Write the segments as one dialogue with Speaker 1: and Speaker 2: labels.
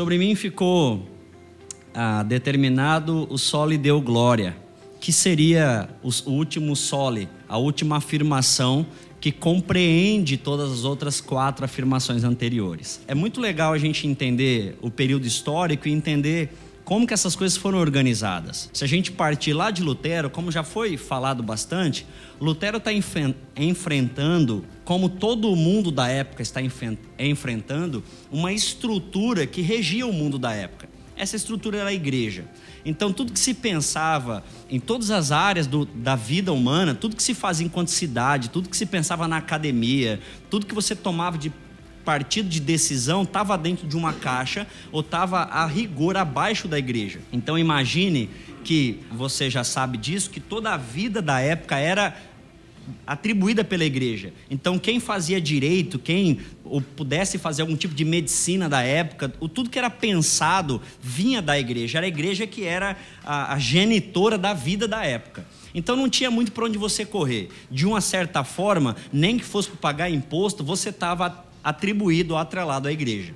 Speaker 1: Sobre mim ficou ah, determinado o sole deu glória, que seria o último sole, a última afirmação que compreende todas as outras quatro afirmações anteriores. É muito legal a gente entender o período histórico e entender como que essas coisas foram organizadas. Se a gente partir lá de Lutero, como já foi falado bastante, Lutero está enfrentando, como todo mundo da época está enfrentando, uma estrutura que regia o mundo da época. Essa estrutura era a igreja. Então, tudo que se pensava em todas as áreas do, da vida humana, tudo que se fazia enquanto cidade, tudo que se pensava na academia, tudo que você tomava de partido de decisão estava dentro de uma caixa ou estava a rigor abaixo da igreja. Então imagine que você já sabe disso, que toda a vida da época era atribuída pela igreja. Então, quem fazia direito, quem pudesse fazer algum tipo de medicina da época, o, tudo que era pensado vinha da igreja. Era a igreja que era a, a genitora da vida da época. Então não tinha muito para onde você correr. De uma certa forma, nem que fosse para pagar imposto, você estava atribuído atrelado à igreja.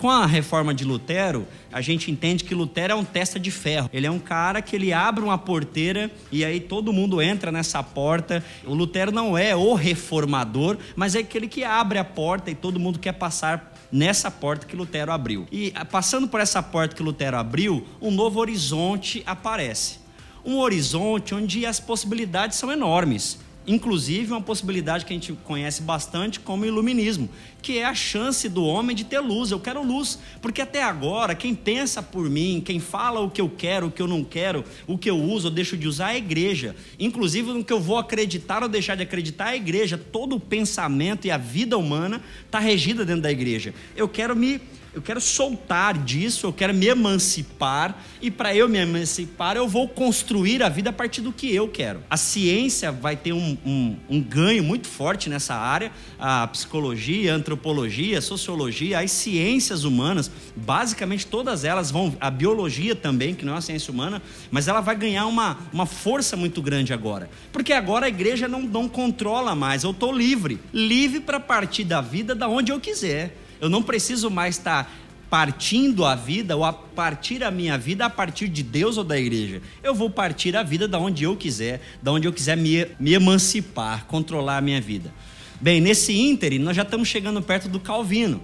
Speaker 1: Com a reforma de Lutero, a gente entende que Lutero é um testa de ferro. Ele é um cara que ele abre uma porteira e aí todo mundo entra nessa porta. O Lutero não é o reformador, mas é aquele que abre a porta e todo mundo quer passar nessa porta que Lutero abriu. E passando por essa porta que Lutero abriu, um novo horizonte aparece. Um horizonte onde as possibilidades são enormes. Inclusive, uma possibilidade que a gente conhece bastante como iluminismo, que é a chance do homem de ter luz. Eu quero luz, porque até agora, quem pensa por mim, quem fala o que eu quero, o que eu não quero, o que eu uso ou deixo de usar é a igreja. Inclusive, no que eu vou acreditar ou deixar de acreditar é a igreja. Todo o pensamento e a vida humana está regida dentro da igreja. Eu quero me eu quero soltar disso, eu quero me emancipar, e para eu me emancipar, eu vou construir a vida a partir do que eu quero. A ciência vai ter um, um, um ganho muito forte nessa área, a psicologia, a antropologia, a sociologia, as ciências humanas, basicamente todas elas vão, a biologia também, que não é uma ciência humana, mas ela vai ganhar uma, uma força muito grande agora. Porque agora a igreja não, não controla mais, eu estou livre, livre para partir da vida da onde eu quiser. Eu não preciso mais estar partindo a vida ou a partir a minha vida a partir de Deus ou da igreja. Eu vou partir a vida da onde eu quiser, da onde eu quiser me, me emancipar, controlar a minha vida. Bem, nesse ínterim, nós já estamos chegando perto do Calvino.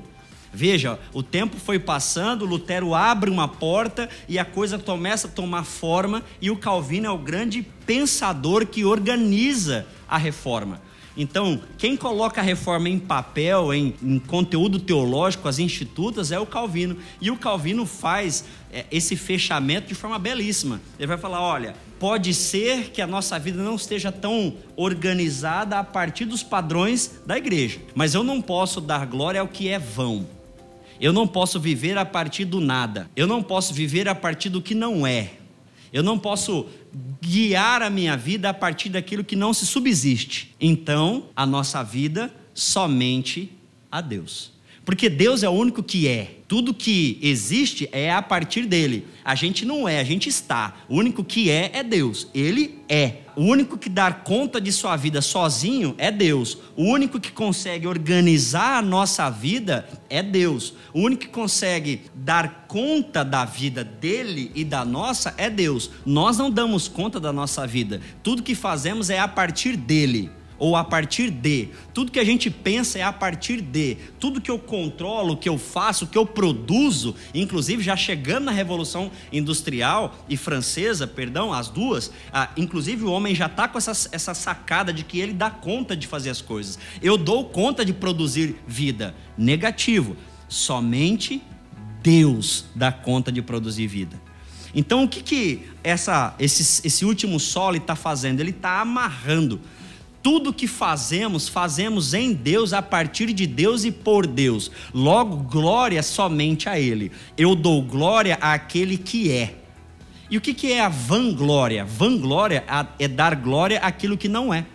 Speaker 1: Veja, o tempo foi passando, Lutero abre uma porta e a coisa começa a tomar forma, e o Calvino é o grande pensador que organiza a reforma. Então, quem coloca a reforma em papel, em, em conteúdo teológico, as institutas, é o Calvino. E o Calvino faz é, esse fechamento de forma belíssima. Ele vai falar: olha, pode ser que a nossa vida não esteja tão organizada a partir dos padrões da igreja, mas eu não posso dar glória ao que é vão. Eu não posso viver a partir do nada. Eu não posso viver a partir do que não é. Eu não posso guiar a minha vida a partir daquilo que não se subsiste. Então, a nossa vida somente a Deus. Porque Deus é o único que é. Tudo que existe é a partir dele. A gente não é, a gente está. O único que é é Deus. Ele é. O único que dá conta de sua vida sozinho é Deus. O único que consegue organizar a nossa vida é Deus. O único que consegue dar conta da vida dele e da nossa é Deus. Nós não damos conta da nossa vida. Tudo que fazemos é a partir dele ou a partir de. Tudo que a gente pensa é a partir de. Tudo que eu controlo, que eu faço, que eu produzo, inclusive já chegando na Revolução Industrial e Francesa, perdão, as duas, ah, inclusive o homem já está com essa, essa sacada de que ele dá conta de fazer as coisas. Eu dou conta de produzir vida. Negativo. Somente Deus dá conta de produzir vida. Então, o que, que essa, esse, esse último solo está fazendo? Ele está amarrando tudo que fazemos, fazemos em Deus, a partir de Deus e por Deus. Logo, glória somente a Ele. Eu dou glória àquele que é. E o que é a vanglória? Vanglória é dar glória àquilo que não é.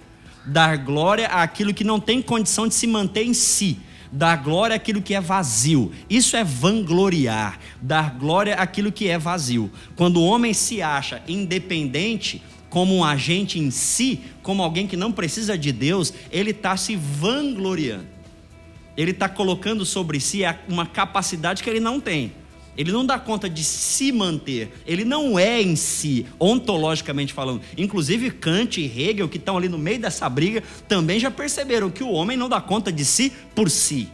Speaker 1: Dar glória àquilo que não tem condição de se manter em si. Dar glória àquilo que é vazio. Isso é vangloriar. Dar glória àquilo que é vazio. Quando o homem se acha independente, como um agente em si, como alguém que não precisa de Deus, ele está se vangloriando. Ele está colocando sobre si uma capacidade que ele não tem. Ele não dá conta de se manter. Ele não é em si, ontologicamente falando. Inclusive Kant e Hegel, que estão ali no meio dessa briga, também já perceberam que o homem não dá conta de si por si.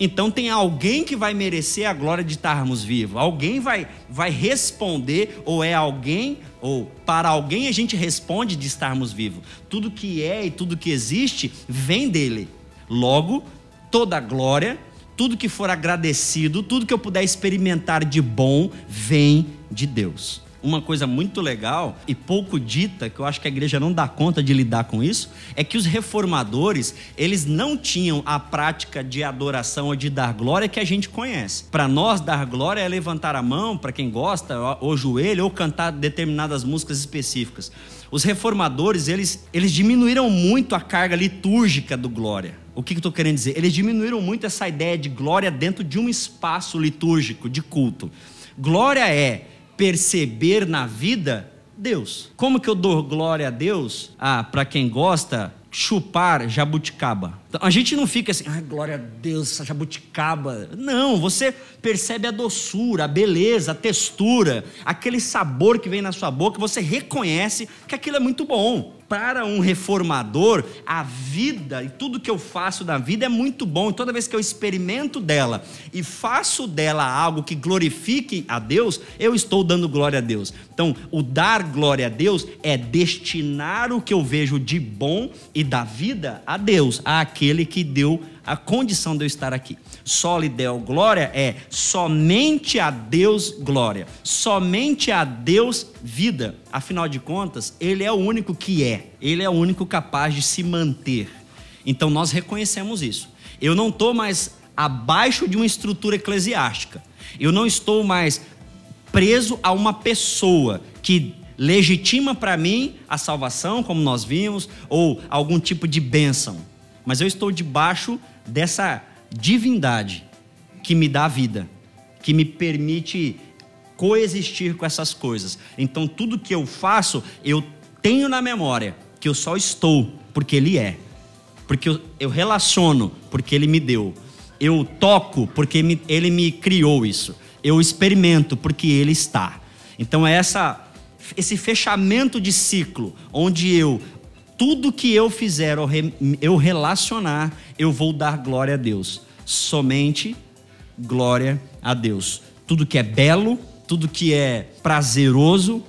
Speaker 1: Então tem alguém que vai merecer a glória de estarmos vivos. Alguém vai, vai responder, ou é alguém, ou para alguém a gente responde de estarmos vivos. Tudo que é e tudo que existe vem dele. Logo, toda a glória tudo que for agradecido, tudo que eu puder experimentar de bom, vem de Deus. Uma coisa muito legal e pouco dita, que eu acho que a igreja não dá conta de lidar com isso, é que os reformadores, eles não tinham a prática de adoração ou de dar glória que a gente conhece. Para nós, dar glória é levantar a mão, para quem gosta, ou joelho, ou cantar determinadas músicas específicas. Os reformadores, eles, eles diminuíram muito a carga litúrgica do glória. O que, que eu estou querendo dizer? Eles diminuíram muito essa ideia de glória dentro de um espaço litúrgico, de culto. Glória é perceber na vida Deus. Como que eu dou glória a Deus? Ah, para quem gosta, chupar jabuticaba. Então, a gente não fica assim, ai, glória a Deus, essa jabuticaba. Não, você percebe a doçura, a beleza, a textura, aquele sabor que vem na sua boca, você reconhece que aquilo é muito bom para um reformador, a vida e tudo que eu faço na vida é muito bom. E toda vez que eu experimento dela e faço dela algo que glorifique a Deus, eu estou dando glória a Deus. Então, o dar glória a Deus é destinar o que eu vejo de bom e da vida a Deus, àquele que deu a condição de eu estar aqui. Solidel glória é somente a Deus glória, somente a Deus vida. Afinal de contas, Ele é o único que é, Ele é o único capaz de se manter. Então nós reconhecemos isso. Eu não estou mais abaixo de uma estrutura eclesiástica. Eu não estou mais preso a uma pessoa que legitima para mim a salvação, como nós vimos, ou algum tipo de bênção. Mas eu estou debaixo dessa divindade que me dá vida, que me permite coexistir com essas coisas. Então, tudo que eu faço, eu tenho na memória que eu só estou porque Ele é, porque eu, eu relaciono porque Ele me deu, eu toco porque me, Ele me criou isso, eu experimento porque Ele está. Então, é essa, esse fechamento de ciclo onde eu tudo que eu fizer, eu relacionar, eu vou dar glória a Deus. Somente glória a Deus. Tudo que é belo, tudo que é prazeroso,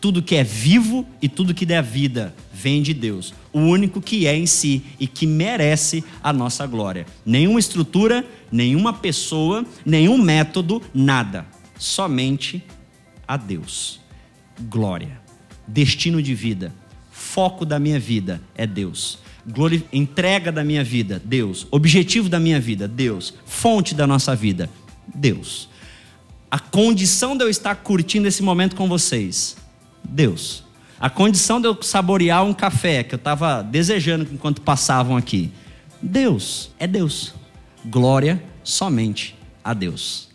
Speaker 1: tudo que é vivo e tudo que der vida vem de Deus. O único que é em si e que merece a nossa glória. Nenhuma estrutura, nenhuma pessoa, nenhum método, nada. Somente a Deus. Glória. Destino de vida foco da minha vida é Deus. Glori... Entrega da minha vida, Deus. Objetivo da minha vida, Deus. Fonte da nossa vida, Deus. A condição de eu estar curtindo esse momento com vocês, Deus. A condição de eu saborear um café que eu estava desejando enquanto passavam aqui, Deus. É Deus. Glória somente a Deus.